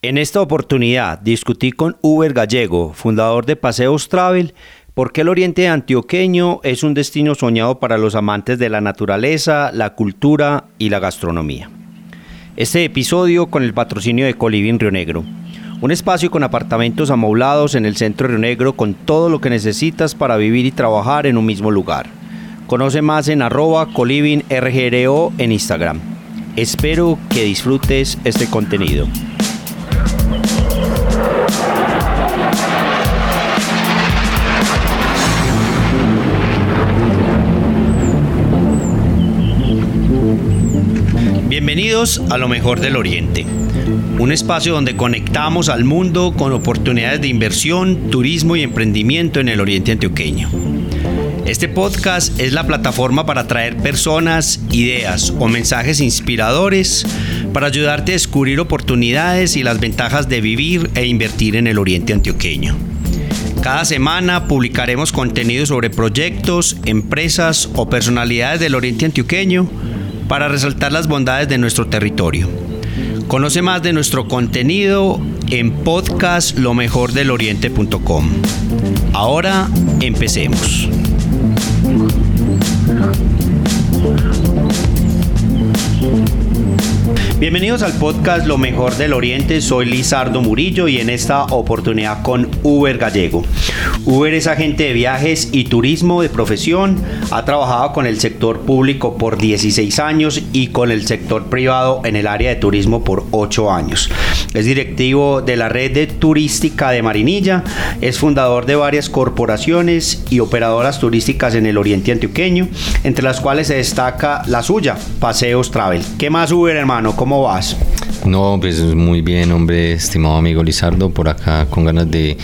En esta oportunidad discutí con Uber Gallego, fundador de Paseos Travel, por qué el oriente antioqueño es un destino soñado para los amantes de la naturaleza, la cultura y la gastronomía. Este episodio con el patrocinio de Coliving Río Negro, un espacio con apartamentos amoblados en el centro de Río Negro con todo lo que necesitas para vivir y trabajar en un mismo lugar. Conoce más en arroba en Instagram. Espero que disfrutes este contenido. Bienvenidos a lo mejor del Oriente, un espacio donde conectamos al mundo con oportunidades de inversión, turismo y emprendimiento en el Oriente Antioqueño. Este podcast es la plataforma para traer personas, ideas o mensajes inspiradores para ayudarte a descubrir oportunidades y las ventajas de vivir e invertir en el Oriente Antioqueño. Cada semana publicaremos contenido sobre proyectos, empresas o personalidades del Oriente Antioqueño para resaltar las bondades de nuestro territorio. Conoce más de nuestro contenido en podcastlomejordeloriente.com. Ahora empecemos. Bienvenidos al podcast Lo mejor del Oriente, soy Lizardo Murillo y en esta oportunidad con Uber Gallego. Uber es agente de viajes y turismo de profesión, ha trabajado con el sector público por 16 años y con el sector privado en el área de turismo por 8 años. Es directivo de la red de turística de Marinilla, es fundador de varias corporaciones y operadoras turísticas en el Oriente Antioqueño, entre las cuales se destaca la suya, Paseos Travel. ¿Qué más Uber hermano? ¿Cómo vas? No, pues muy bien, hombre, estimado amigo Lizardo, por acá con ganas de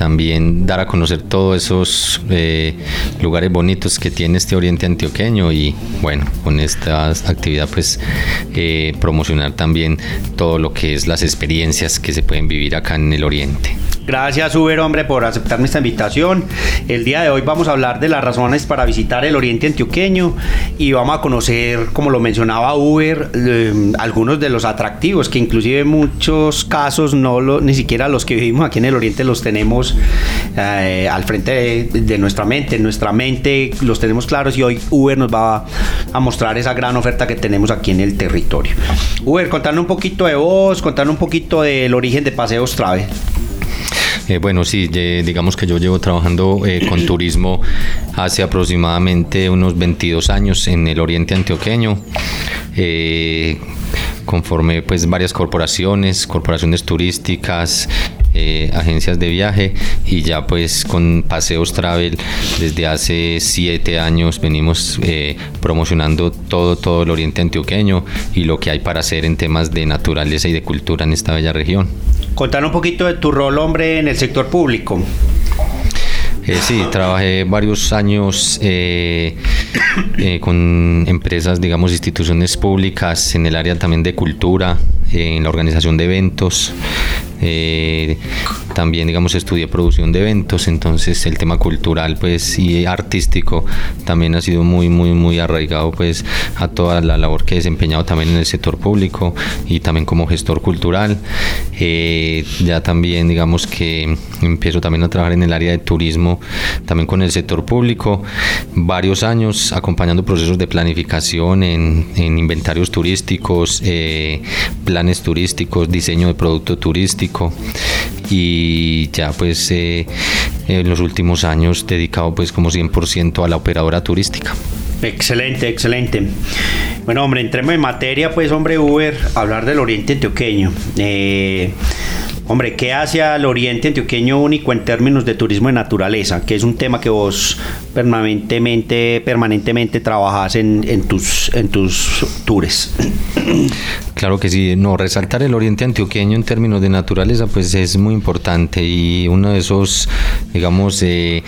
también dar a conocer todos esos eh, lugares bonitos que tiene este Oriente Antioqueño y bueno, con esta actividad pues eh, promocionar también todo lo que es las experiencias que se pueden vivir acá en el Oriente. Gracias Uber, hombre, por aceptarme esta invitación. El día de hoy vamos a hablar de las razones para visitar el Oriente Antioqueño y vamos a conocer, como lo mencionaba Uber, eh, algunos de los atractivos que inclusive en muchos casos no lo, ni siquiera los que vivimos aquí en el Oriente los tenemos eh, al frente de, nuestra mente. En nuestra mente los tenemos claros y hoy Uber nos va a, mostrar esa gran oferta que tenemos aquí en el territorio. Uber, contanos un poquito de vos, contanos un poquito del origen de Paseos Travel. Eh, bueno, sí, digamos que yo llevo trabajando eh, con turismo hace aproximadamente unos 22 años en el oriente antioqueño. Conforme pues varias corporaciones, corporaciones turísticas, eh, agencias de viaje y ya pues con Paseos Travel desde hace siete años venimos eh, promocionando todo, todo el oriente antioqueño y lo que hay para hacer en temas de naturaleza y de cultura en esta bella región. Contar un poquito de tu rol, hombre, en el sector público. Eh, sí, trabajé varios años eh, eh, con empresas, digamos, instituciones públicas en el área también de cultura, en la organización de eventos. También, digamos, estudié producción de eventos, entonces el tema cultural, pues, y artístico también ha sido muy, muy, muy arraigado, pues, a toda la labor que he desempeñado también en el sector público y también como gestor cultural. ya también, digamos, que empiezo también a trabajar en el área de turismo también con el sector público, varios años acompañando procesos de planificación en, inventarios turísticos, eh, planes turísticos, diseño de producto turístico y ya pues eh, en los últimos años dedicado pues como 100% a la operadora turística. Excelente, excelente. Bueno, hombre, entremos en materia, pues, hombre, Uber, hablar del Oriente Antioqueño. Eh, Hombre, ¿qué hace al Oriente Antioqueño único en términos de turismo de naturaleza? Que es un tema que vos permanentemente, permanentemente trabajas en, en, tus, en tus tours. Claro que sí, no, resaltar el oriente antioqueño en términos de naturaleza pues es muy importante y uno de esos, digamos, eh,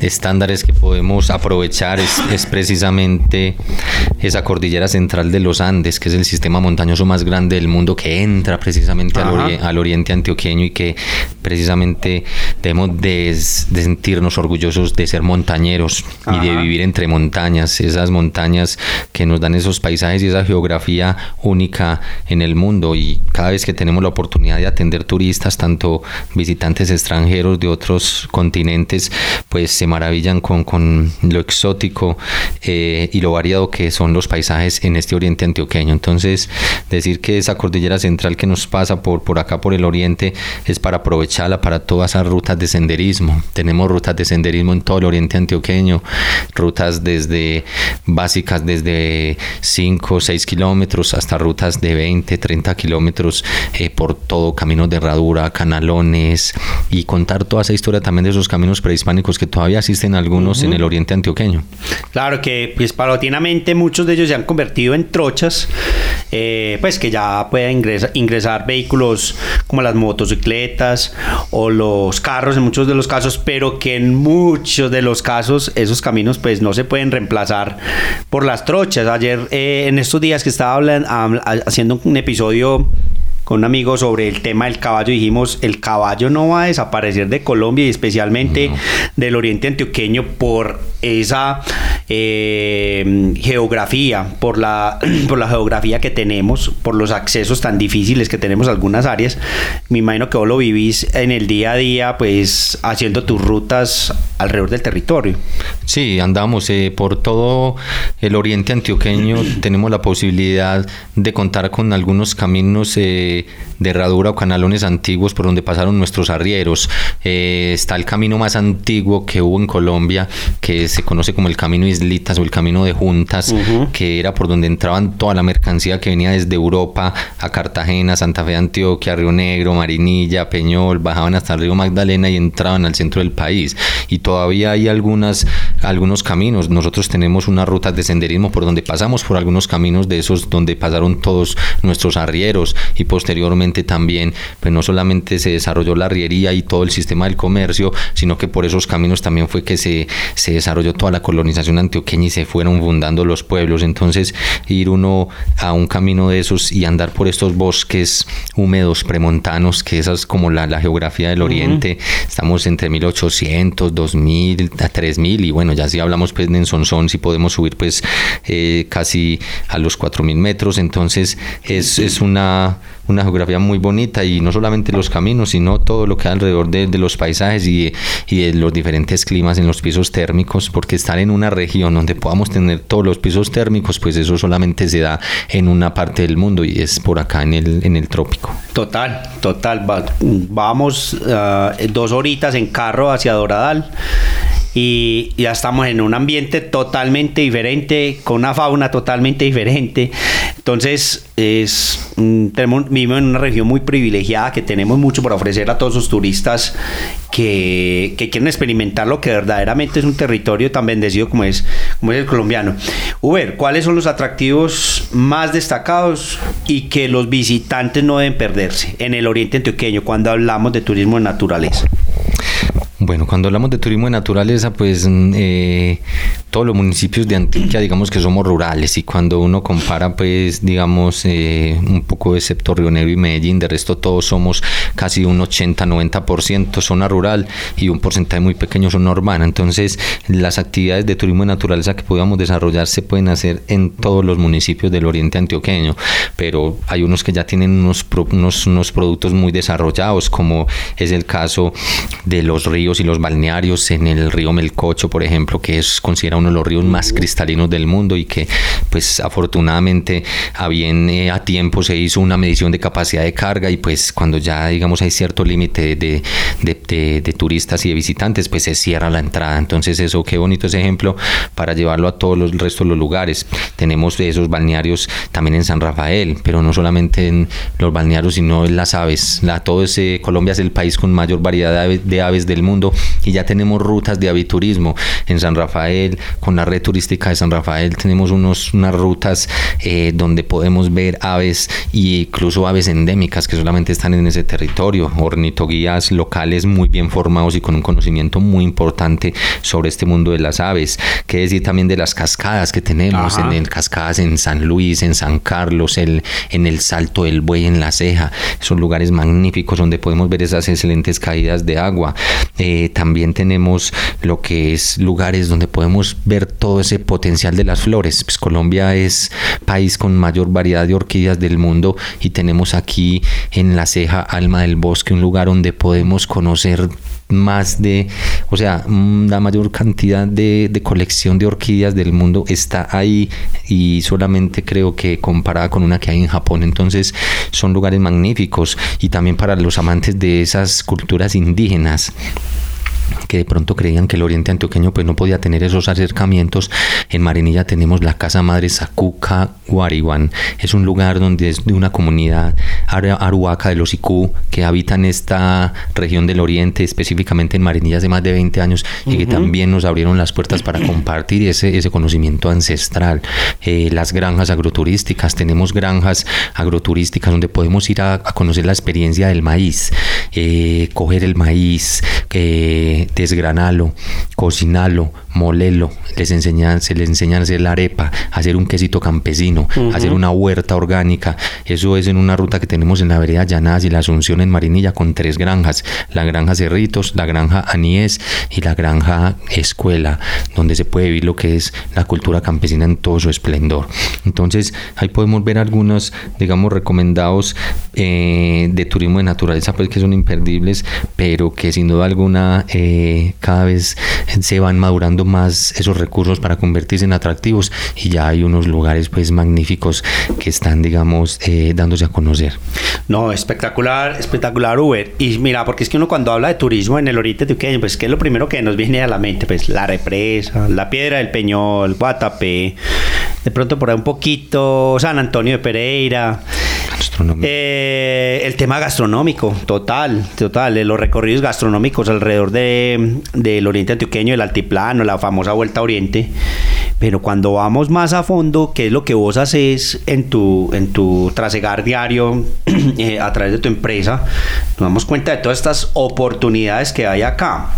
estándares que podemos aprovechar es, precisamente esa cordillera central de los Andes, que es el sistema montañoso más grande del mundo que entra precisamente al, oriente antioqueño y que precisamente debemos de, sentirnos orgullosos de ser montañeros y de vivir entre montañas, esas montañas que nos dan esos paisajes y esa geografía única en el mundo y cada vez que tenemos la oportunidad de atender turistas, tanto visitantes extranjeros de otros continentes, pues se maravillan con, con lo exótico eh, y lo variado que son los paisajes en este oriente antioqueño. Entonces, decir que esa cordillera central que nos pasa por, por acá, por el oriente, es para aprovecharla para todas esas rutas de senderismo. Tenemos rutas de senderismo en todo el oriente antioqueño, rutas desde básicas desde 5 o 6 kilómetros hasta rutas de 20, 30 kilómetros eh, por todo, caminos de herradura, canalones y contar toda esa historia también de esos caminos prehispánicos que todavía existen algunos en el oriente antioqueño. Claro que pues paulatinamente muchos de ellos se han convertido en trochas, eh, pues que ya pueden ingresar, ingresar vehículos como las motocicletas o los carros en muchos de los casos, pero que en muchos de los casos esos caminos pues no se pueden reemplazar por las trochas. Ayer eh, en estos días que estaba hablando, haciendo un episodio con un amigo sobre el tema del caballo. Dijimos, el caballo no va a desaparecer de Colombia y especialmente del oriente antioqueño por esa eh, geografía, por la, por la geografía que tenemos, por los accesos tan difíciles que tenemos a algunas áreas. Me imagino que vos lo vivís en el día a día, pues haciendo tus rutas alrededor del territorio. Sí, andamos eh, por todo el oriente antioqueño, tenemos la posibilidad de contar con algunos caminos. Eh, de, herradura o canalones antiguos por donde pasaron nuestros arrieros. Eh, está el camino más antiguo que hubo en Colombia, que se conoce como el Camino Islitas o el Camino de Juntas, que era por donde entraban toda la mercancía que venía desde Europa a Cartagena, Santa Fe de Antioquia, Río Negro, Marinilla, Peñol, bajaban hasta el río Magdalena y entraban al centro del país. Y todavía hay algunas, algunos caminos. Nosotros tenemos unas rutas de senderismo por donde pasamos por algunos caminos de esos donde pasaron todos nuestros arrieros y posteriormente también, pues no solamente se desarrolló la arriería y todo el sistema del comercio, sino que por esos caminos también fue que se, se desarrolló toda la colonización antioqueña y se fueron fundando los pueblos. Entonces, ir uno a un camino de esos y andar por estos bosques húmedos premontanos, que esa es como la, geografía del oriente, estamos entre 1800, 2000, a 3000 y bueno, ya si hablamos pues de Sonsón, si podemos subir pues eh, casi a los 4000 metros, entonces es, es una una geografía muy bonita y no solamente los caminos, sino todo lo que hay alrededor de, los paisajes y, de los diferentes climas en los pisos térmicos, porque estar en una región donde podamos tener todos los pisos térmicos, pues eso solamente se da en una parte del mundo y es por acá en el, en el trópico. Total, total. vamos ah, dos horitas en carro hacia Doradal y ya estamos en un ambiente totalmente diferente, con una fauna totalmente diferente. Entonces, es, mm, tenemos, vivimos en una región muy privilegiada que tenemos mucho por ofrecer a todos los turistas que, que, quieren experimentar lo que verdaderamente es un territorio tan bendecido como es, como es el colombiano. Uber, ¿cuáles son los atractivos más destacados y que los visitantes no deben perderse en el oriente antioqueño cuando hablamos de turismo de naturaleza? Bueno, cuando hablamos de turismo de naturaleza, pues mm, eh, todos los municipios de Antioquia, digamos que somos rurales y cuando uno compara, pues, digamos, eh, un poco excepto Río Negro y Medellín, de resto todos somos casi un 80-90% zona rural y un porcentaje muy pequeño zona urbana. Entonces, las actividades de turismo de naturaleza que podamos desarrollar se pueden hacer en todos los municipios del oriente antioqueño, pero hay unos que ya tienen unos, unos, unos productos muy desarrollados, como es el caso de los ríos y los balnearios en el río Melcocho, por ejemplo, que es considerado uno de los ríos más cristalinos del mundo y que pues afortunadamente a bien eh, a tiempo se hizo una medición de capacidad de carga y pues cuando ya digamos hay cierto límite de, de, turistas y de visitantes pues se cierra la entrada. Entonces eso qué bonito ese ejemplo para llevarlo a todos los restos de los lugares. Tenemos esos balnearios también en San Rafael, pero no solamente en los balnearios sino en las aves. La, todo ese, Colombia es el país con mayor variedad de aves del mundo y ya tenemos rutas de aviturismo. En San Rafael, con la red turística de San Rafael tenemos unos, unas rutas eh, donde podemos ver aves e incluso aves endémicas que solamente están en ese territorio, ornitoguías locales muy bien formados y con un conocimiento muy importante sobre este mundo de las aves, que decir también de las cascadas que tenemos, en el cascadas en San Luis, en San Carlos, el, en el Salto del Buey, en La Ceja, son lugares magníficos donde podemos ver esas excelentes caídas de agua. eh, también tenemos lo que es lugares donde podemos ver todo ese potencial de las flores. Pues Colombia es país con mayor variedad de orquídeas del mundo y tenemos aquí en la ceja Alma del Bosque un lugar donde podemos conocer más de, o sea, mm, la mayor cantidad de, de, colección de orquídeas del mundo está ahí y solamente creo que comparada con una que hay en Japón. Entonces son lugares magníficos y también para los amantes de esas culturas indígenas que de pronto creían que el oriente antioqueño pues no podía tener esos acercamientos. En Marinilla tenemos la Casa Madre Sakuka Guariwan. Es un lugar donde es de una comunidad aruaca de los Iku que habitan esta región del oriente, específicamente en Marinilla hace más de 20 años y que también nos abrieron las puertas para compartir ese, ese conocimiento ancestral. Eh, las granjas agroturísticas, tenemos granjas agroturísticas donde podemos ir a, conocer la experiencia del maíz, eh, coger el maíz, eh, desgranalo, cocinalo, molelo, les enseñan, se les enseñan a hacer la arepa, hacer un quesito campesino, hacer una huerta orgánica. Eso es en una ruta que tenemos en la vereda Llanadas y la Asunción en Marinilla con tres granjas, la granja Cerritos, la granja Anies y la granja Escuela, donde se puede vivir lo que es la cultura campesina en todo su esplendor. Entonces ahí podemos ver algunos, digamos, recomendados eh, de turismo de naturaleza, pues que son imperdibles, pero que sin duda alguna eh, cada vez se van madurando más esos recursos para convertirse en atractivos y ya hay unos lugares pues magníficos que están digamos eh, dándose a conocer. No, espectacular, espectacular Uber. Y mira, porque es que uno cuando habla de turismo en el Oriente Antioqueño, pues que es lo primero que nos viene a la mente, pues la represa, la piedra del Peñol, Guatapé, de pronto por ahí un poquito San Antonio de Pereira. Eh, el tema gastronómico, total, total, los recorridos gastronómicos alrededor de, del Oriente Antioqueño, el Altiplano, la famosa Vuelta a Oriente. Pero cuando vamos más a fondo, ¿qué es lo que vos haces en tu, en tu trasegar diario eh, a través de tu empresa? Nos damos cuenta de todas estas oportunidades que hay acá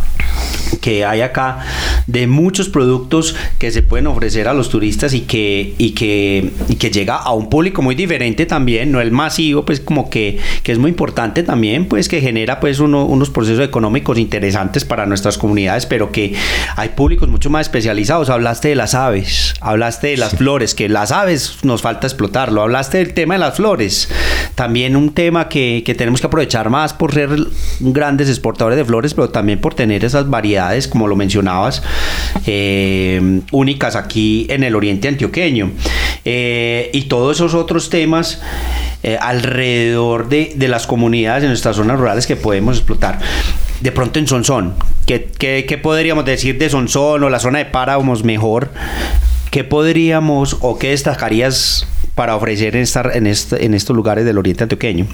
que hay acá de muchos productos que se pueden ofrecer a los turistas y que, y que, y que llega a un público muy diferente también, no el masivo, pues como que, que es muy importante también, pues que genera pues uno, unos procesos económicos interesantes para nuestras comunidades, pero que hay públicos mucho más especializados. Hablaste de las aves, hablaste de las flores, que las aves nos falta explotarlo, hablaste del tema de las flores, también un tema que, que tenemos que aprovechar más por ser grandes exportadores de flores, pero también por tener esas variedades, como lo mencionabas, eh, únicas aquí en el oriente antioqueño. Eh, y todos esos otros temas eh, alrededor de, las comunidades en nuestras zonas rurales que podemos explotar. De pronto en Sonsón, ¿qué, qué, podríamos decir de Sonsón o la zona de Páramos mejor? ¿Qué podríamos o qué destacarías para ofrecer en, estar, en, este, en estos lugares del oriente antioqueño?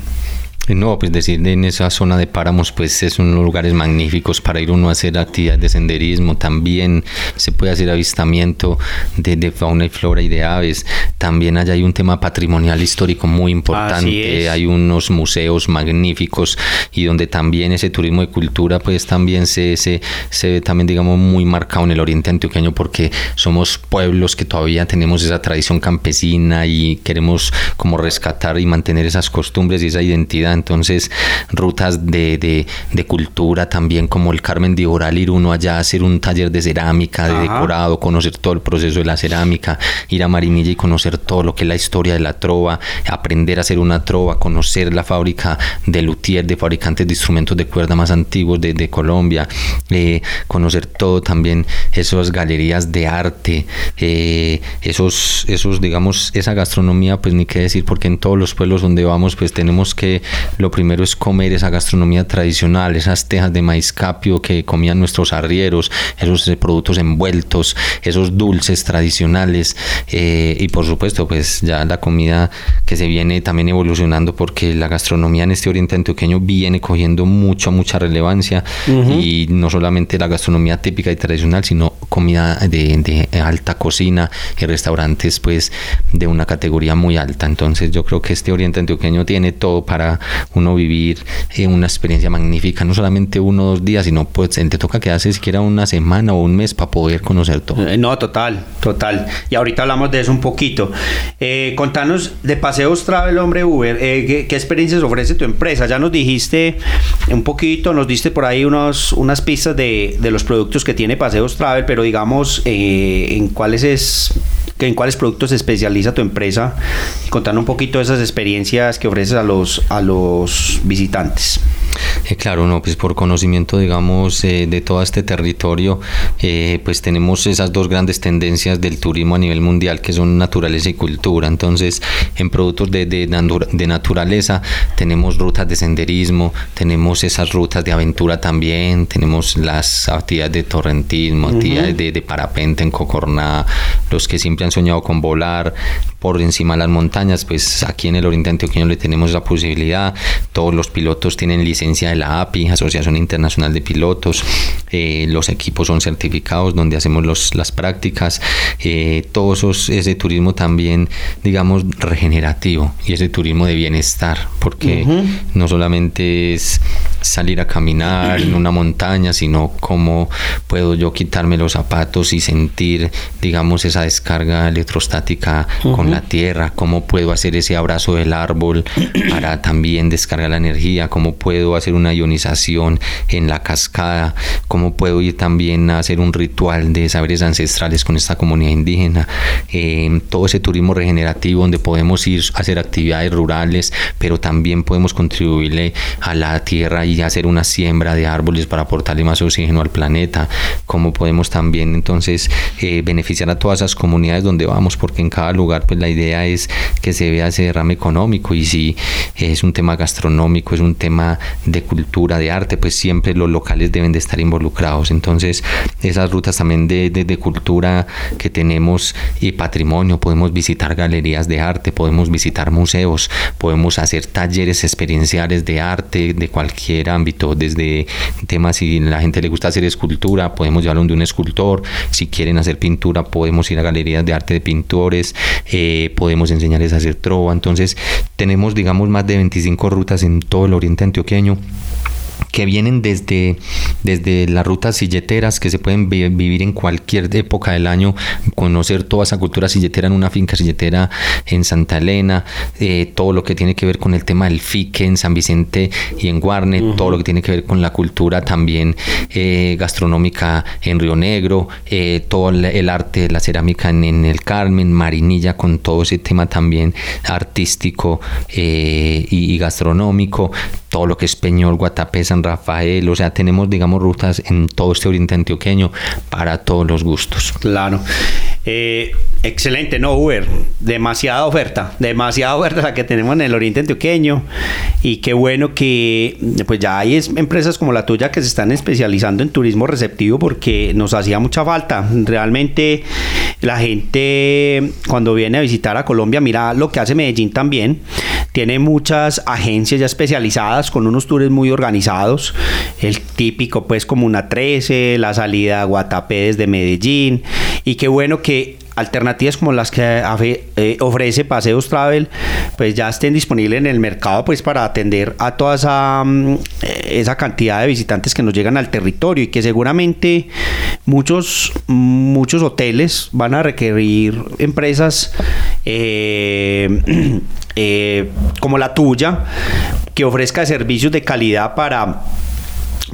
No, pues decir en esa zona de páramos, pues es unos lugares magníficos para ir uno a hacer actividades de senderismo. También se puede hacer avistamiento de, fauna y flora y de aves. También allá hay un tema patrimonial histórico muy importante. Hay unos museos magníficos y donde también ese turismo de cultura, pues también se, se, se ve también, digamos, muy marcado en el oriente antioqueño porque somos pueblos que todavía tenemos esa tradición campesina y queremos como rescatar y mantener esas costumbres y esa identidad entonces rutas de, cultura también como el Carmen de Oral, ir uno allá a hacer un taller de cerámica, de decorado, conocer todo el proceso de la cerámica, ir a Marinilla y conocer todo lo que es la historia de la trova, aprender a hacer una trova, conocer la fábrica de luthier, de fabricantes de instrumentos de cuerda más antiguos de, Colombia, eh, conocer todo también esas galerías de arte, eh, esos, esos, digamos, esa gastronomía, pues ni qué decir, porque en todos los pueblos donde vamos, pues tenemos que lo primero es comer esa gastronomía tradicional, esas tejas de maíz capio que comían nuestros arrieros, esos productos envueltos, esos dulces tradicionales eh, y por supuesto pues ya la comida que se viene también evolucionando porque la gastronomía en este oriente antioqueño viene cogiendo mucha, mucha relevancia y no solamente la gastronomía típica y tradicional, sino comida de, de alta cocina y restaurantes pues de una categoría muy alta. Entonces yo creo que este oriente antioqueño tiene todo para uno vivir eh, una experiencia magnífica, no solamente uno o dos días, sino pues te toca quedarse siquiera una semana o un mes para poder conocer todo. Eh, no, total, total. Y ahorita hablamos de eso un poquito. Eh, contanos de Paseos Travel, hombre Uber, ¿qué, experiencias ofrece tu empresa? Ya nos dijiste un poquito, nos diste por ahí unos, unas pistas de, de los productos que tiene Paseos Travel, pero digamos, en cuáles es en cuáles productos se especializa tu empresa, contando un poquito de esas experiencias que ofreces a los, a los visitantes. Eh, claro, no, pues por conocimiento, digamos, eh, de todo este territorio, eh, pues tenemos esas dos grandes tendencias del turismo a nivel mundial, que son naturaleza y cultura. Entonces, en productos de, de, de naturaleza tenemos rutas de senderismo, tenemos esas rutas de aventura también, tenemos las actividades de torrentismo, actividades de, de, parapente en Cocorná, los que siempre han soñado con volar por encima de las montañas, pues aquí en el Oriente Antioqueño le tenemos la posibilidad, todos los pilotos tienen licencia de la API, Asociación Internacional de Pilotos, eh, los equipos son certificados donde hacemos los, las prácticas, eh, todo eso, ese turismo también, digamos, regenerativo y ese turismo de bienestar, porque no solamente es salir a caminar en una montaña, sino cómo puedo yo quitarme los zapatos y sentir, digamos, esa descarga electrostática con la tierra, cómo puedo hacer ese abrazo del árbol para también descargar la energía, cómo puedo hacer una ionización en la cascada, cómo puedo ir también a hacer un ritual de saberes ancestrales con esta comunidad indígena, eh, todo ese turismo regenerativo donde podemos ir a hacer actividades rurales, pero también podemos contribuirle a la tierra y hacer una siembra de árboles para aportarle más oxígeno al planeta, cómo podemos también entonces eh, beneficiar a todas esas comunidades donde vamos, porque en cada lugar pues la idea es que se vea ese derrame económico y si es un tema gastronómico, es un tema de cultura, de arte, pues siempre los locales deben de estar involucrados. Entonces esas rutas también de, de, cultura que tenemos y patrimonio, podemos visitar galerías de arte, podemos visitar museos, podemos hacer talleres experienciales de arte de cualquier ámbito, desde temas si la gente le gusta hacer escultura, podemos llevarlo de un escultor, si quieren hacer pintura, podemos ir a galerías de arte de pintores, eh, podemos enseñarles a hacer trova, entonces tenemos digamos más de 25 rutas en todo el oriente antioqueño que vienen desde, desde las rutas silleteras que se pueden vivir en cualquier época del año, conocer toda esa cultura silletera en una finca silletera en Santa Elena, eh, todo lo que tiene que ver con el tema del fique en San Vicente y en Guarne, todo lo que tiene que ver con la cultura también eh, gastronómica en Río Negro, eh, todo el arte de la cerámica en, el Carmen, Marinilla con todo ese tema también artístico y, y gastronómico, todo lo que es Peñol, Guatapé, San Rafael, o sea, tenemos, digamos, rutas en todo este oriente antioqueño para todos los gustos. Claro. Eh, excelente, no Uber, demasiada oferta, demasiada oferta la que tenemos en el oriente antioqueño. Y qué bueno que pues ya hay empresas como la tuya que se están especializando en turismo receptivo porque nos hacía mucha falta. Realmente la gente cuando viene a visitar a Colombia, mira lo que hace Medellín también, tiene muchas agencias ya especializadas con unos tours muy organizados, el típico pues como una 13, la salida a Guatapé desde Medellín y qué bueno que alternativas como las que eh, ofrece Paseos Travel pues ya estén disponibles en el mercado pues para atender a toda esa, mm, esa cantidad de visitantes que nos llegan al territorio y que seguramente muchos muchos hoteles van a requerir empresas eh, eh, como la tuya que ofrezca servicios de calidad para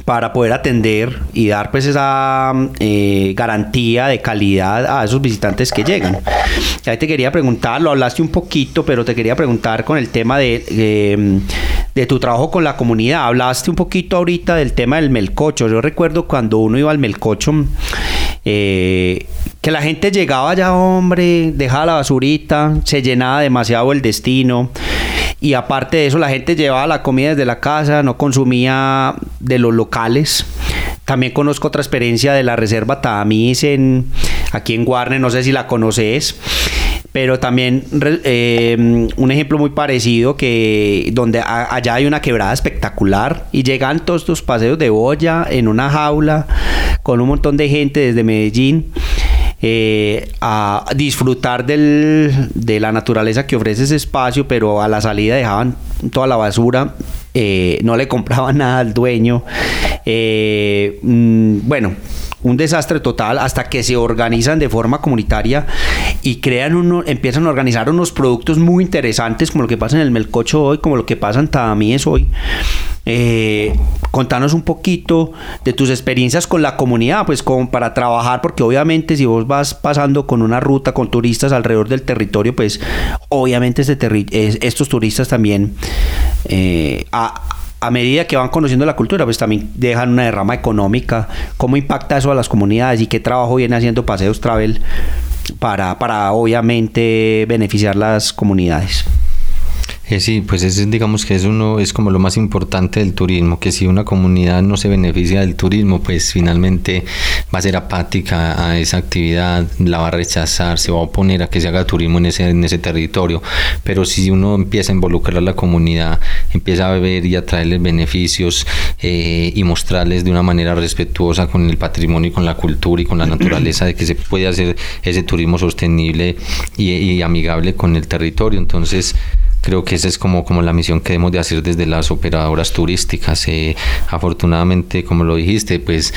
para poder atender y dar pues esa eh, garantía de calidad a esos visitantes que llegan. Ya te quería preguntar, lo hablaste un poquito, pero te quería preguntar con el tema de, de, tu trabajo con la comunidad. Hablaste un poquito ahorita del tema del melcocho. Yo recuerdo cuando uno iba al melcocho, eh, que la gente llegaba ya, hombre, dejaba la basurita, se llenaba demasiado el destino y aparte de eso la gente llevaba la comida desde la casa, no consumía de los locales. También conozco otra experiencia de la Reserva Tadamis en, aquí en Guarne, no sé si la conoces, pero también eh, un ejemplo muy parecido que donde allá hay una quebrada espectacular y llegan todos estos paseos de olla en una jaula con un montón de gente desde Medellín eh, a disfrutar de la naturaleza que ofrece ese espacio, pero a la salida dejaban toda la basura, eh, no le compraban nada al dueño. Eh, mm, bueno, un desastre total hasta que se organizan de forma comunitaria y crean uno, empiezan a organizar unos productos muy interesantes como lo que pasa en el Melcocho hoy, como lo que pasa en Tadamíes hoy, contanos un poquito de tus experiencias con la comunidad, pues como para trabajar, porque obviamente si vos vas pasando con una ruta con turistas alrededor del territorio, pues obviamente este estos turistas también eh, a medida que van conociendo la cultura, pues también dejan una derrama económica. ¿Cómo impacta eso a las comunidades y qué trabajo viene haciendo Paseos Travel para, para obviamente beneficiar las comunidades? Eh, sí, pues es, digamos que es uno es como lo más importante del turismo, que si una comunidad no se beneficia del turismo, pues finalmente va a ser apática a esa actividad, la va a rechazar, se va a oponer a que se haga turismo en ese, en ese territorio. Pero si uno empieza a involucrar a la comunidad, empieza a ver y a traerles beneficios eh, y mostrarles de una manera respetuosa con el patrimonio y con la cultura y con la naturaleza de que se puede hacer ese turismo sostenible y, y amigable con el territorio, entonces creo que esa es como, como la misión que debemos de hacer desde las operadoras turísticas. Eh, afortunadamente, como lo dijiste, pues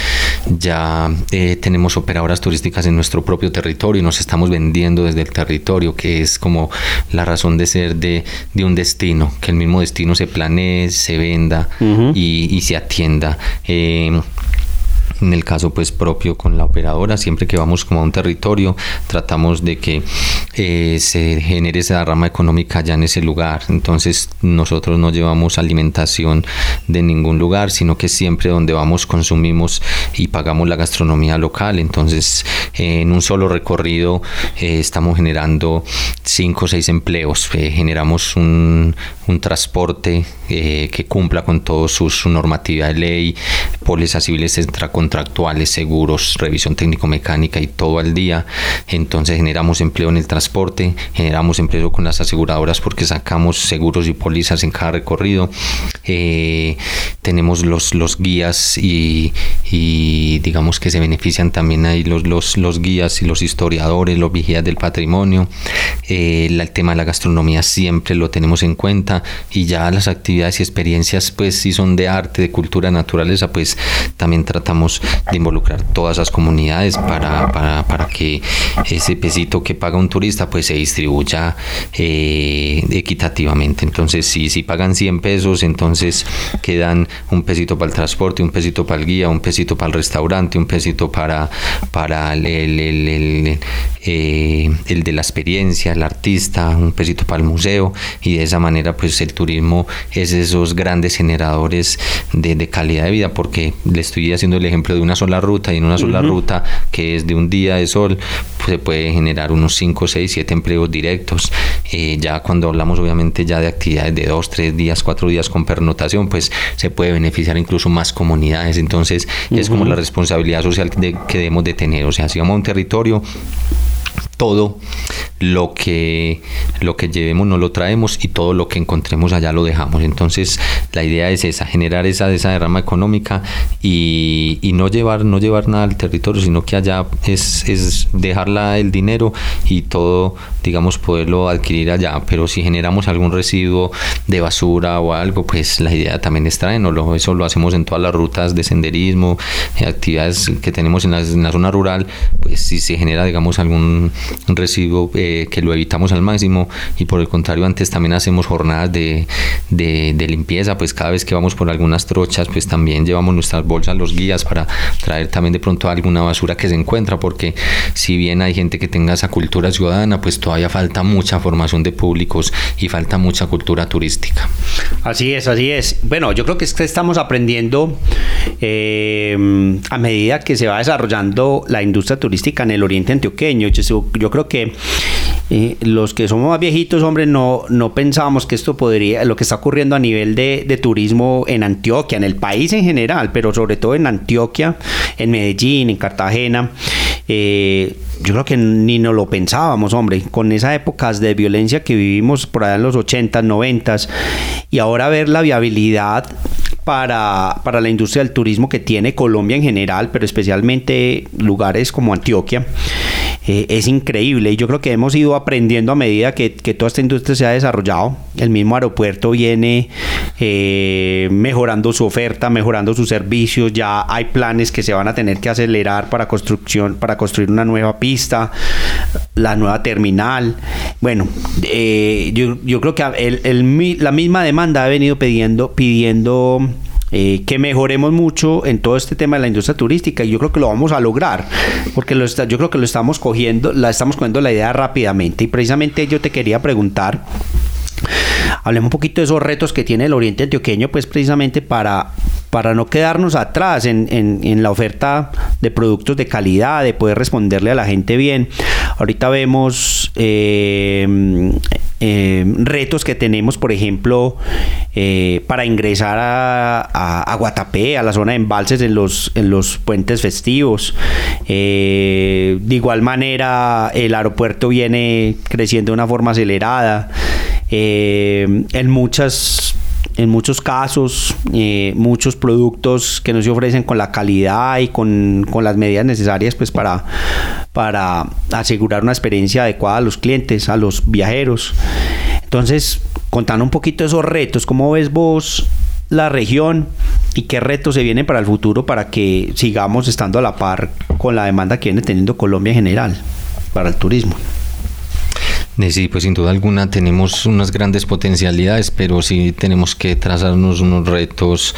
ya eh, tenemos operadoras turísticas en nuestro propio territorio y nos estamos vendiendo desde el territorio, que es como la razón de ser de, de un destino, que el mismo destino se planee, se venda y, y, se atienda. Eh, en el caso pues propio con la operadora, siempre que vamos como a un territorio, tratamos de que eh, se genere esa rama económica ya en ese lugar. Entonces nosotros no llevamos alimentación de ningún lugar, sino que siempre donde vamos consumimos y pagamos la gastronomía local. Entonces en un solo recorrido eh, estamos generando cinco o seis empleos. Eh, generamos un, un transporte que cumpla con toda su, su de ley, pólizas civiles contractuales, seguros, revisión técnico-mecánica y todo al día. Entonces generamos empleo en el transporte, generamos empleo con las aseguradoras porque sacamos seguros y pólizas en cada recorrido. Eh, tenemos los, los guías y, digamos que se benefician también ahí los, los, los guías y los historiadores, los vigías del patrimonio. Eh, el tema de la gastronomía siempre lo tenemos en cuenta y ya las actividades y experiencias pues si son de arte, de cultura, naturaleza, pues también tratamos de involucrar todas las comunidades para, para, para que ese pesito que paga un turista pues se distribuya eh, equitativamente. Entonces si, si pagan 100 pesos, entonces quedan un pesito para el transporte, un pesito para el guía, un pesito para el restaurante, un pesito para, para el, el, el, eh, el de la experiencia, el artista, un pesito para el museo y de esa manera pues el turismo es esos grandes generadores de, de calidad de vida porque le estoy haciendo el ejemplo de una sola ruta y en una sola ruta que es de un día de sol pues se puede generar unos 5, 6, 7 empleos directos. Eh, ya cuando hablamos obviamente ya de actividades de 2, 3 días, 4 días con pernotación pues se puede beneficiar incluso más comunidades. Entonces es como la responsabilidad social que debemos de tener. O sea, si vamos a un territorio todo lo que, lo que llevemos no lo traemos y todo lo que encontremos allá lo dejamos. Entonces la idea es esa, generar esa, esa derrama económica y, y no, llevar, no llevar nada al territorio, sino que allá es, es dejarla el dinero y todo, digamos, poderlo adquirir allá. Pero si generamos algún residuo de basura o algo, pues la idea también es traernoslo. Eso lo hacemos en todas las rutas de senderismo, eh, actividades que tenemos en la, en la zona rural, pues si se genera, digamos, algún residuo... Eh, que lo evitamos al máximo y por el contrario antes también hacemos jornadas de, de, limpieza, pues cada vez que vamos por algunas trochas pues también llevamos nuestras bolsas, los guías para traer también de pronto alguna basura que se encuentra porque si bien hay gente que tenga esa cultura ciudadana pues todavía falta mucha formación de públicos y falta mucha cultura turística. Así es, así es. Bueno, yo creo que es que estamos aprendiendo eh, a medida que se va desarrollando la industria turística en el oriente antioqueño. Yo, yo creo que los que somos más viejitos, hombre, no, no pensábamos que esto podría, lo que está ocurriendo a nivel de, de, turismo en Antioquia, en el país en general, pero sobre todo en Antioquia, en Medellín, en Cartagena. Eh, yo creo que ni nos lo pensábamos, hombre, con esas épocas de violencia que vivimos por allá en los 80, 90 y ahora ver la viabilidad para, para, la industria del turismo que tiene Colombia en general, pero especialmente lugares como Antioquia. Eh, es increíble y yo creo que hemos ido aprendiendo a medida que, toda esta industria se ha desarrollado. El mismo aeropuerto viene eh, mejorando su oferta, mejorando sus servicios, ya hay planes que se van a tener que acelerar para construcción, para construir una nueva pista, la nueva terminal. Bueno, eh, yo, creo que la misma demanda ha venido pidiendo, pidiendo eh, que mejoremos mucho en todo este tema de la industria turística. Y yo creo que lo vamos a lograr porque lo yo creo que lo estamos cogiendo, la estamos cogiendo la idea rápidamente. Y precisamente yo te quería preguntar Hablemos un poquito de esos retos que tiene el Oriente Antioqueño, pues precisamente para, para no quedarnos atrás en, la oferta de productos de calidad, de poder responderle a la gente bien. Ahorita vemos eh, eh, retos que tenemos, por ejemplo, eh, para ingresar a, a, Guatapé, a la zona de embalses en los, en los puentes festivos. de igual manera, el aeropuerto viene creciendo de una forma acelerada. Eh, en muchas en muchos casos, eh, muchos productos que no se ofrecen con la calidad y con, las medidas necesarias pues para, para asegurar una experiencia adecuada a los clientes, a los viajeros. Entonces, contando un poquito esos retos, ¿cómo ves vos la región y qué retos se vienen para el futuro para que sigamos estando a la par con la demanda que viene teniendo Colombia en general para el turismo? Sí, pues sin duda alguna tenemos unas grandes potencialidades, pero sí tenemos que trazarnos unos retos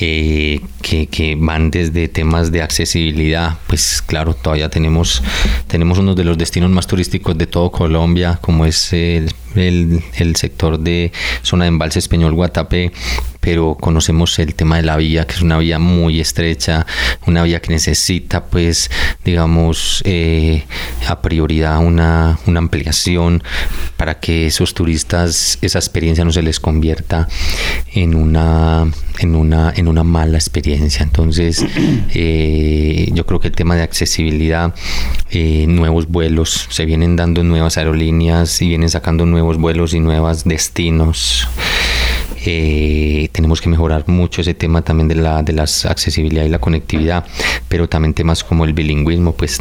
eh, que, van desde temas de accesibilidad. Pues claro, todavía tenemos, tenemos uno de los destinos más turísticos de todo Colombia, como es el el, el, sector de zona de embalse español Guatapé, pero conocemos el tema de la vía, que es una vía muy estrecha, una vía que necesita, pues, digamos, eh, a prioridad una, una ampliación para que esos turistas, esa experiencia no se les convierta en una, en una, en una mala experiencia. Entonces, eh, yo creo que el tema de accesibilidad, eh, nuevos vuelos, se vienen dando nuevas aerolíneas y vienen sacando nuevos nuevos vuelos y nuevos destinos. Eh, tenemos que mejorar mucho ese tema también de la de las accesibilidad y la conectividad, pero también temas como el bilingüismo, pues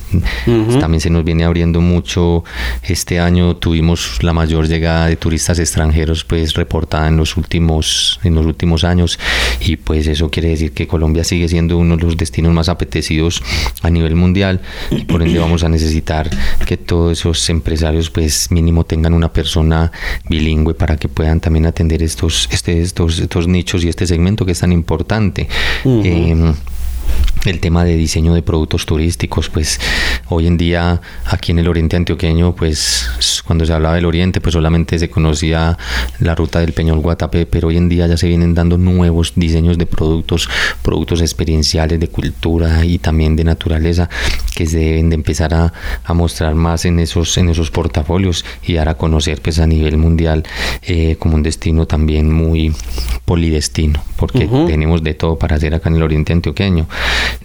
también se nos viene abriendo mucho. Este año tuvimos la mayor llegada de turistas extranjeros, pues reportada en los últimos en los últimos años y pues eso quiere decir que Colombia sigue siendo uno de los destinos más apetecidos a nivel mundial y por ende vamos a necesitar que todos esos empresarios pues mínimo tengan una persona bilingüe para que puedan también atender estos, estos estos, estos nichos y este segmento que es tan importante. El tema de diseño de productos turísticos, pues hoy en día aquí en el Oriente Antioqueño, pues cuando se hablaba del Oriente, pues solamente se conocía la ruta del Peñol Guatapé, pero hoy en día ya se vienen dando nuevos diseños de productos, productos experienciales de cultura y también de naturaleza que se deben de empezar a, mostrar más en esos, en esos portafolios y dar a conocer pues a nivel mundial eh, como un destino también muy polidestino, porque tenemos de todo para hacer acá en el Oriente Antioqueño.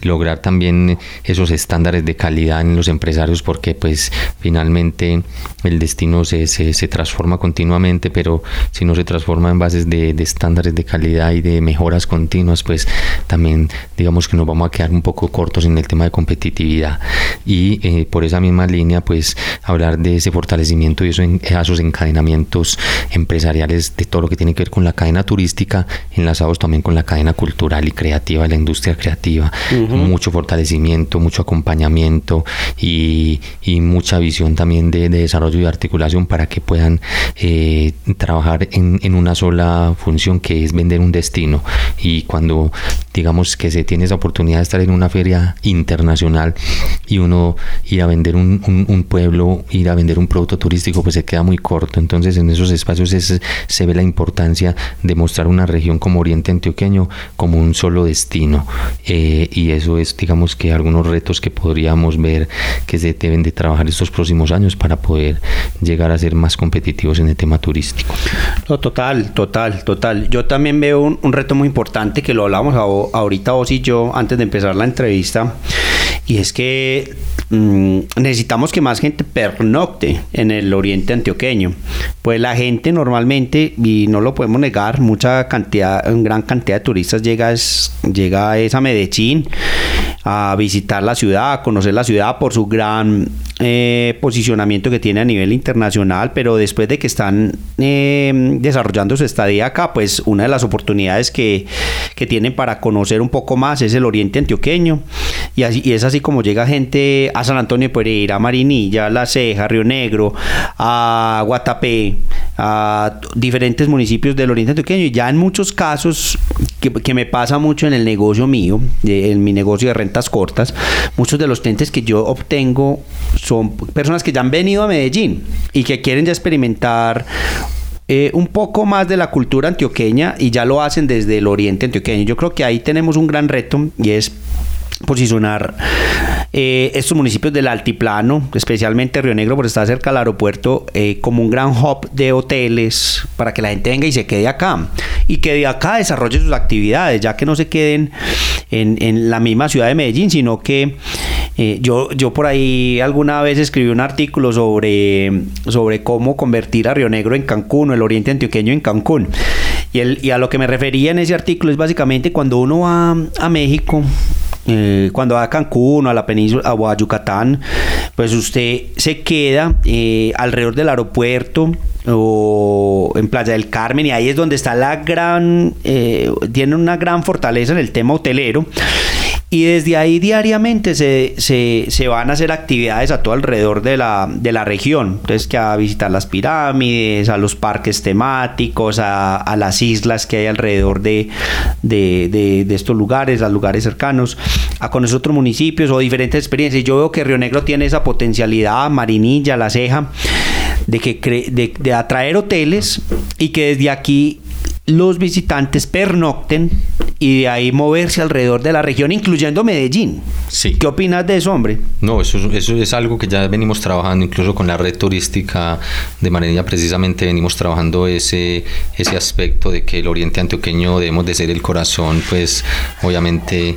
Lograr también esos estándares de calidad en los empresarios porque pues finalmente el destino se, se, transforma continuamente pero si no se transforma en bases de, estándares de calidad y de mejoras continuas pues también digamos que nos vamos a quedar un poco cortos en el tema de competitividad. Y eh, por esa misma línea pues hablar de ese fortalecimiento y eso esos encadenamientos empresariales de todo lo que tiene que ver con la cadena turística enlazados también con la cadena cultural y creativa de la industria creativa. Mucho fortalecimiento, mucho acompañamiento y, mucha visión también de, desarrollo y articulación para que puedan eh, trabajar en, en, una sola función que es vender un destino. Y cuando digamos que se tiene esa oportunidad de estar en una feria internacional y uno ir a vender un, un, pueblo, ir a vender un producto turístico, pues se queda muy corto. Entonces en esos espacios se ve la importancia de mostrar una región como Oriente Antioqueño como un solo destino. Eh, y eso es, digamos que algunos retos que podríamos ver que se deben de trabajar estos próximos años para poder llegar a ser más competitivos en el tema turístico. No, total, total, total. Yo también veo un, reto muy importante que lo hablamos ahorita vos y yo antes de empezar la entrevista y es que mm, necesitamos que más gente pernocte en el oriente antioqueño. Pues la gente normalmente, y no lo podemos negar, mucha cantidad, gran cantidad de turistas llega, es, llega a Medellín a visitar la ciudad, a conocer la ciudad por su gran eh, posicionamiento que tiene a nivel internacional, pero después de que están eh, desarrollando su estadía acá, pues una de las oportunidades que, que, tienen para conocer un poco más es el oriente antioqueño. Y, así, es así como llega gente a San Antonio Pereira, a Marinilla, a La Ceja, Río Negro, a Guatapé, a diferentes municipios del oriente antioqueño y ya en muchos casos que, me pasa mucho en el negocio mío, en mi negocio de rentas cortas, muchos de los clientes que yo obtengo son personas que ya han venido a Medellín y que quieren ya experimentar eh, un poco más de la cultura antioqueña y ya lo hacen desde el oriente antioqueño. Yo creo que ahí tenemos un gran reto y es posicionar eh, estos municipios del altiplano, especialmente Río Negro, por estar cerca del aeropuerto, eh, como un gran hub de hoteles para que la gente venga y se quede acá y que de acá desarrolle sus actividades, ya que no se queden en, la misma ciudad de Medellín, sino que eh, yo, yo por ahí alguna vez escribí un artículo sobre, sobre cómo convertir a Río Negro en Cancún o el oriente antioqueño en Cancún. Y, el, y a lo que me refería en ese artículo es básicamente cuando uno va a México, eh, cuando va a Cancún o a la península a Yucatán, pues usted se queda eh, alrededor del aeropuerto o en Playa del Carmen y ahí es donde está la gran, eh, tiene una gran fortaleza en el tema hotelero y desde ahí diariamente se, se, van a hacer actividades a todo alrededor de la, de la región. Entonces, que a visitar las pirámides, a los parques temáticos, a, a las islas que hay alrededor de, de, de, estos lugares, a lugares cercanos, a conocer otros municipios o diferentes experiencias. Yo veo que Río Negro tiene esa potencialidad, Marinilla, La Ceja, de, que de, de atraer hoteles y que desde aquí los visitantes pernocten y de ahí moverse alrededor de la región, incluyendo Medellín. Sí. ¿Qué opinas de eso, hombre? No, eso, eso es algo que ya venimos trabajando, incluso con la red turística de Marinilla, precisamente venimos trabajando ese, ese aspecto de que el oriente antioqueño debemos de ser el corazón, pues obviamente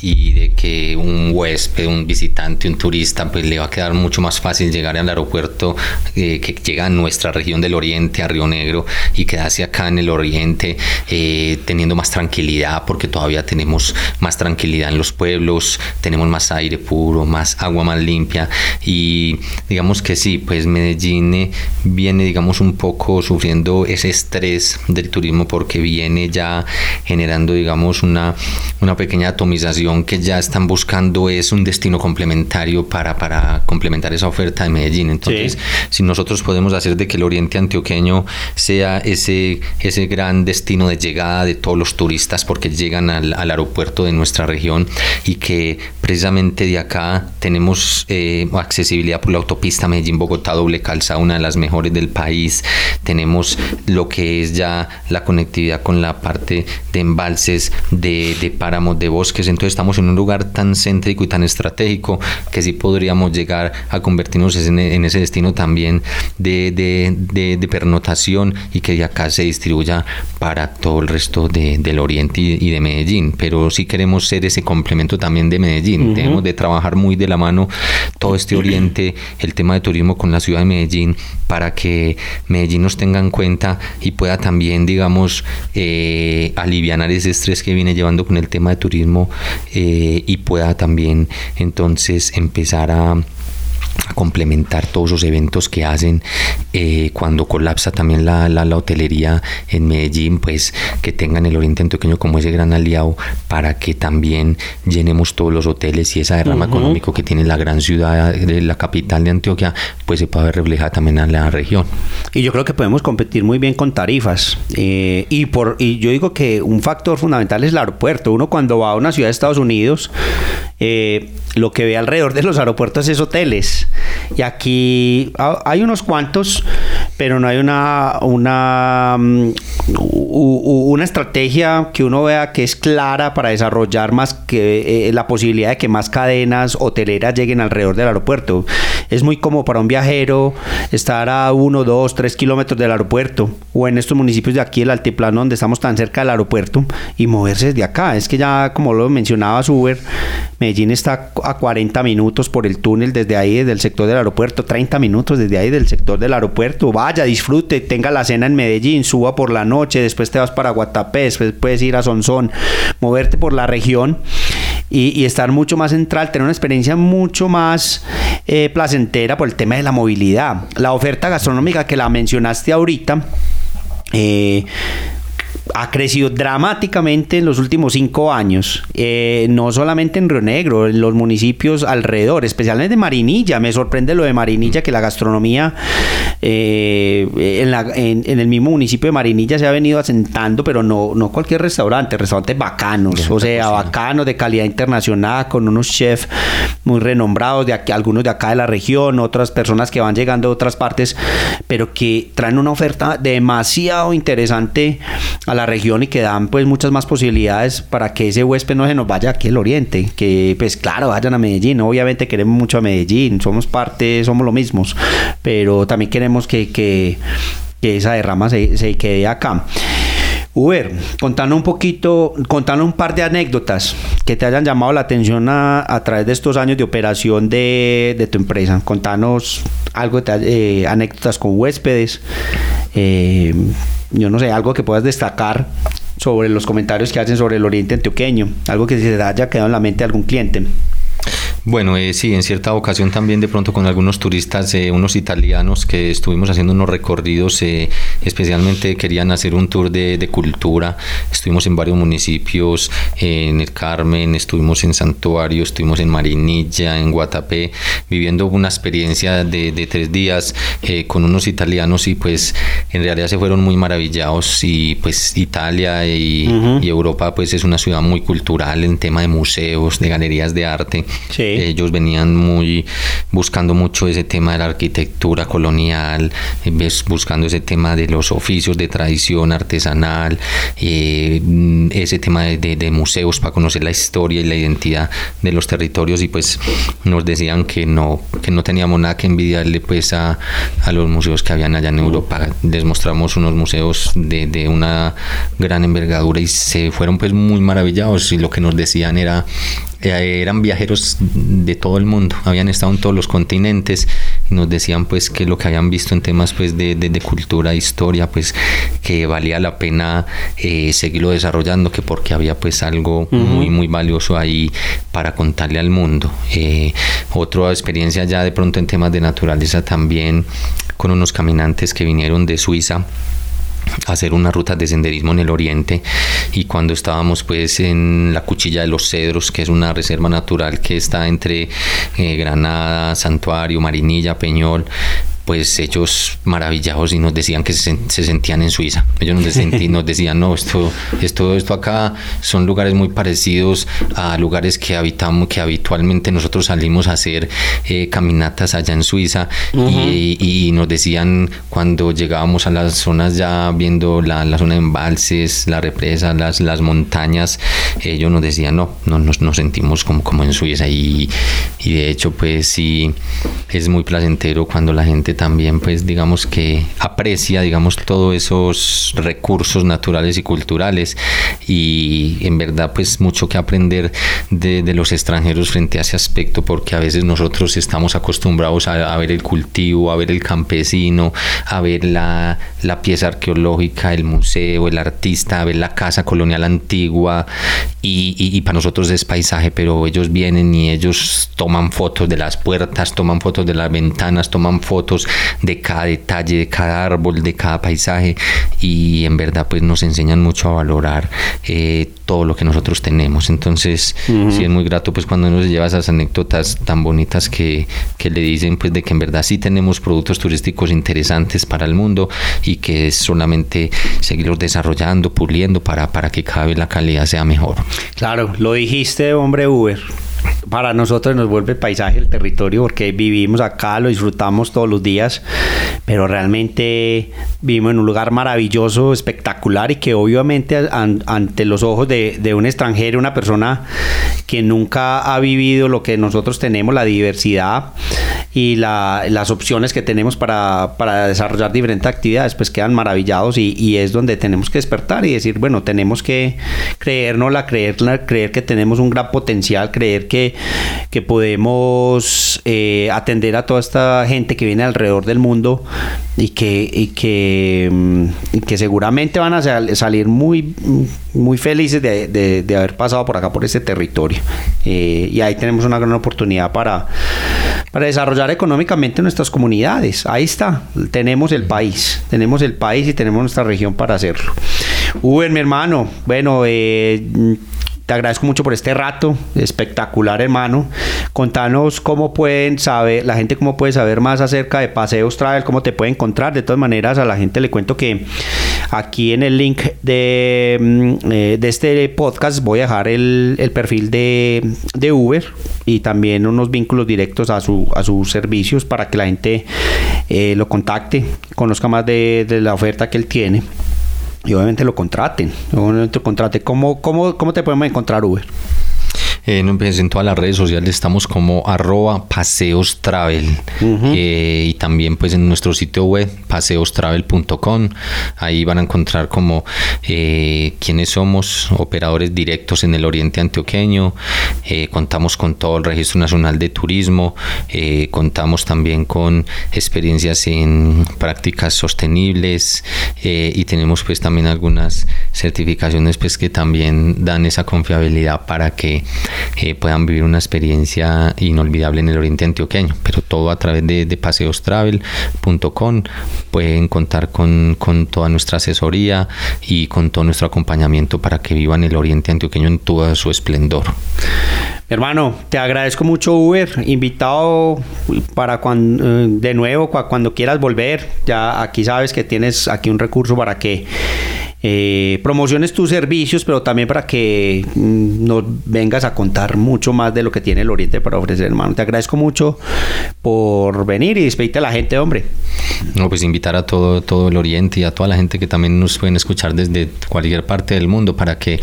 y de que un huésped, un visitante, un turista, pues le va a quedar mucho más fácil llegar al aeropuerto eh, que llega a nuestra región del oriente, a Río Negro, y quedarse acá en el oriente eh, teniendo más tranquilidad, porque todavía tenemos más tranquilidad en los pueblos, tenemos más aire puro, más agua más limpia, y digamos que sí, pues Medellín eh, viene, digamos, un poco sufriendo ese estrés del turismo porque viene ya generando, digamos, una, una pequeña atomización que ya están buscando es un destino complementario para, para complementar esa oferta de Medellín. Entonces, si nosotros podemos hacer de que el oriente antioqueño sea ese, ese gran destino de llegada de todos los turistas porque llegan al, aeropuerto de nuestra región y que precisamente de acá tenemos eh, accesibilidad por la autopista Medellín-Bogotá doble calzada, una de las mejores del país. Tenemos lo que es ya la conectividad con la parte de embalses, de, de páramos, de bosques. Entonces estamos en un lugar tan céntrico y tan estratégico que sí podríamos llegar a convertirnos en, ese destino también de, de, pernotación y que de acá se distribuya para todo el resto del oriente y, de Medellín. Pero sí queremos ser ese complemento también de Medellín. Tenemos de trabajar muy de la mano todo este oriente, el tema de turismo con la ciudad de Medellín, para que Medellín nos tenga en cuenta y pueda también, digamos, eh, aliviar ese estrés que viene llevando con el tema de turismo eh, y pueda también entonces empezar a a complementar todos los eventos que hacen eh, cuando colapsa también la, la, hotelería en Medellín, pues que tengan el Oriente Antioqueño como ese gran aliado para que también llenemos todos los hoteles y esa derrama económico que tiene la gran ciudad de la capital de Antioquia, pues se pueda ver reflejada también en la región. Y yo creo que podemos competir muy bien con tarifas. Eh, y, por, y yo digo que un factor fundamental es el aeropuerto. Uno cuando va a una ciudad de Estados Unidos, eh, lo que ve alrededor de los aeropuertos es hoteles. Y aquí hay unos cuantos, pero no hay una, una, mm, una estrategia que uno vea que es clara para desarrollar más que eh, la posibilidad de que más cadenas hoteleras lleguen alrededor del aeropuerto. Es muy como para un viajero estar a uno, dos, tres kilómetros del aeropuerto o en estos municipios de aquí, el altiplano, donde estamos tan cerca del aeropuerto y moverse desde acá. Es que ya, como lo mencionaba Uber, Medellín está a 40 minutos por el túnel desde ahí, desde el sector del aeropuerto, 30 minutos desde ahí del sector del aeropuerto. Vaya, disfrute, tenga la cena en Medellín, suba por la noche, después te vas para Guatapé, después puedes ir a Sonsón, moverte por la región y, estar mucho más central, tener una experiencia mucho más eh, placentera por el tema de la movilidad. La oferta gastronómica que la mencionaste ahorita. Eh, ha crecido dramáticamente en los últimos cinco años, eh, no solamente en Río Negro, en los municipios alrededor, especialmente de Marinilla. Me sorprende lo de Marinilla, que la gastronomía eh, en, el mismo municipio de Marinilla se ha venido asentando, pero no, no cualquier restaurante, restaurantes bacanos, o sea, bacanos de calidad internacional, con unos chefs muy renombrados, de aquí, algunos de acá de la región, otras personas que van llegando de otras partes, pero que traen una oferta demasiado interesante a la región y que dan pues muchas más posibilidades para que ese huésped no se nos vaya aquí al oriente, que pues claro, vayan a Medellín, obviamente queremos mucho a Medellín, somos parte, somos lo mismos, pero también queremos que, que, esa derrama se, se quede acá. Uber, contanos un poquito, contanos un par de anécdotas que te hayan llamado la atención a, través de estos años de operación de, tu empresa. Contanos algo, de, eh, anécdotas con huéspedes, eh, yo no sé, algo que puedas destacar sobre los comentarios que hacen sobre el Oriente Antioqueño, algo que se te haya quedado en la mente de algún cliente. Bueno, eh, sí, en cierta ocasión también de pronto con algunos turistas, eh, unos italianos que estuvimos haciendo unos recorridos, eh, especialmente querían hacer un tour de, cultura. Estuvimos en varios municipios, en el Carmen, estuvimos en Santuario, estuvimos en Marinilla, en Guatapé, viviendo una experiencia de, tres días con unos italianos y pues en realidad se fueron muy maravillados y pues Italia y, y Europa pues es una ciudad muy cultural en tema de museos, de galerías de arte. Sí. Ellos venían muy buscando mucho ese tema de la arquitectura colonial, buscando ese tema de los oficios de tradición artesanal, eh, ese tema de, museos para conocer la historia y la identidad de los territorios. Y pues nos decían que no, que no teníamos nada que envidiarle pues a, a los museos que habían allá en Europa. Les mostramos unos museos de, de una gran envergadura y se fueron pues muy maravillados. Y lo que nos decían era eh, eran viajeros de todo el mundo, habían estado en todos los continentes y nos decían pues que lo que habían visto en temas pues de, de, cultura, historia, pues que valía la pena eh, seguirlo desarrollando, que porque había pues algo muy muy valioso ahí para contarle al mundo. Eh, otra experiencia ya de pronto en temas de naturaleza también con unos caminantes que vinieron de Suiza hacer una ruta de senderismo en el oriente. Y cuando estábamos pues en la cuchilla de los cedros que es una reserva natural que está entre eh, Granada, Santuario, Marinilla, Peñol pues ellos maravillados y nos decían que se, sentían en Suiza. Ellos nos, decían, no, esto, esto, esto acá son lugares muy parecidos a lugares que habitamos, que habitualmente nosotros salimos a hacer eh, caminatas allá en Suiza y, nos decían cuando llegábamos a las zonas ya viendo la, zona de embalses, la represa, las, las montañas, ellos nos decían, no, no nos, nos sentimos como, como en Suiza y, y de hecho pues sí, es muy placentero cuando la gente también pues digamos que aprecia digamos todos esos recursos naturales y culturales y en verdad pues mucho que aprender de, los extranjeros frente a ese aspecto porque a veces nosotros estamos acostumbrados a, ver el cultivo, a ver el campesino, a ver la, pieza arqueológica, el museo, el artista, a ver la casa colonial antigua y, y para nosotros es paisaje pero ellos vienen y ellos toman fotos de las puertas, toman fotos de las ventanas, toman fotos de cada detalle, de cada árbol, de cada paisaje y en verdad pues nos enseñan mucho a valorar eh, todo lo que nosotros tenemos. Entonces sí es muy grato pues cuando nos lleva esas anécdotas tan bonitas que, que le dicen pues de que en verdad sí tenemos productos turísticos interesantes para el mundo y que es solamente seguirlos desarrollando, puliendo para, para que cada vez la calidad sea mejor. Claro, lo dijiste hombre Uber para nosotros nos vuelve paisaje el territorio porque vivimos acá, lo disfrutamos todos los días, pero realmente vivimos en un lugar maravilloso, espectacular y que obviamente ante los ojos de, un extranjero, una persona que nunca ha vivido lo que nosotros tenemos, la diversidad y las opciones que tenemos para, desarrollar diferentes actividades, pues quedan maravillados y, es donde tenemos que despertar y decir, bueno, tenemos que creérnosla, creerla, creer que tenemos un gran potencial, creer que, que podemos eh, atender a toda esta gente que viene alrededor del mundo y que, y que, mm, que seguramente van a salir muy, muy felices de, de, haber pasado por acá, por este territorio. Eh, y ahí tenemos una gran oportunidad para, para desarrollar económicamente nuestras comunidades. Ahí está, tenemos el país, tenemos el país y tenemos nuestra región para hacerlo. Uber, mi hermano, bueno, eh, te agradezco mucho por este rato, espectacular hermano. Contanos cómo pueden saber, la gente cómo puede saber más acerca de Paseos Travel, cómo te puede encontrar. De todas maneras, a la gente le cuento que aquí en el link de, mm, eh, de este podcast voy a dejar el, perfil de, Uber y también unos vínculos directos a, su, a sus servicios para que la gente eh, lo contacte, conozca más de, de la oferta que él tiene y obviamente lo contraten. Obviamente lo contraten. ¿Cómo, cómo, cómo te podemos encontrar Uber? Eh, en todas las redes sociales estamos como arroba paseos travel eh, y también pues en nuestro sitio web paseostravel.com ahí van a encontrar como eh, quiénes somos operadores directos en el oriente antioqueño. Eh, contamos con todo el registro nacional de turismo. Contamos también con experiencias en prácticas sostenibles. Y tenemos pues también algunas certificaciones pues que también dan esa confiabilidad para que eh, puedan vivir una experiencia inolvidable en el oriente antioqueño. Pero todo a través de, paseostravel.com pueden contar con, toda nuestra asesoría y con todo nuestro acompañamiento para que vivan el oriente antioqueño en todo su esplendor. Hermano, te agradezco mucho Uber, invitado para cuando, eh, de nuevo cuando quieras volver. Ya aquí sabes que tienes aquí un recurso para que eh, promociones tus servicios, pero también para que mm, nos vengas a contar mucho más de lo que tiene el Oriente para ofrecer, hermano. Te agradezco mucho por venir y despedirte a la gente, hombre. No, pues invitar a todo, todo el Oriente y a toda la gente que también nos pueden escuchar desde cualquier parte del mundo para que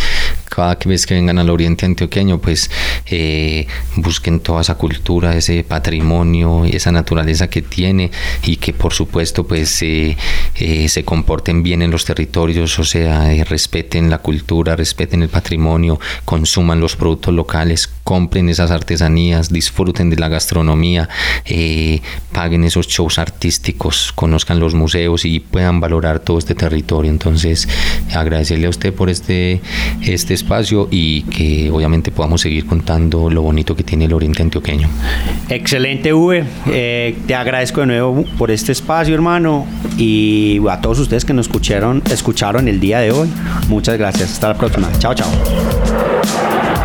cada vez que vengan al Oriente Antioqueño, pues eh, busquen toda esa cultura, ese patrimonio y esa naturaleza que tiene y que por supuesto pues eh, se comporten bien en los territorios sea, eh, respeten la cultura, respeten el patrimonio, consuman los productos locales, compren esas artesanías, disfruten de la gastronomía, eh, paguen esos shows artísticos, conozcan los museos y puedan valorar todo este territorio. Entonces, agradecerle a usted por este, este espacio y que obviamente podamos seguir contando lo bonito que tiene el Oriente Antioqueño. Excelente, Uwe. Eh, te agradezco de nuevo por este espacio, hermano, y a todos ustedes que nos escucharon, escucharon día de hoy. Muchas gracias. Hasta la próxima. Chao, chao.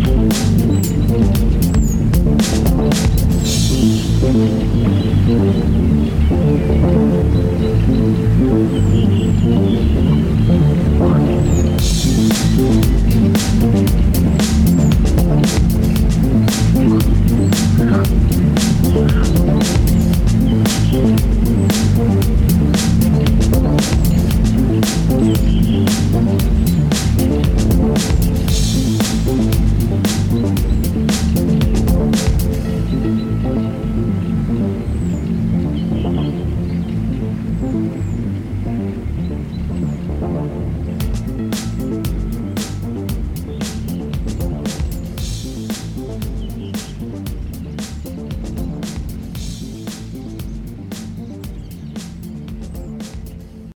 Thank you.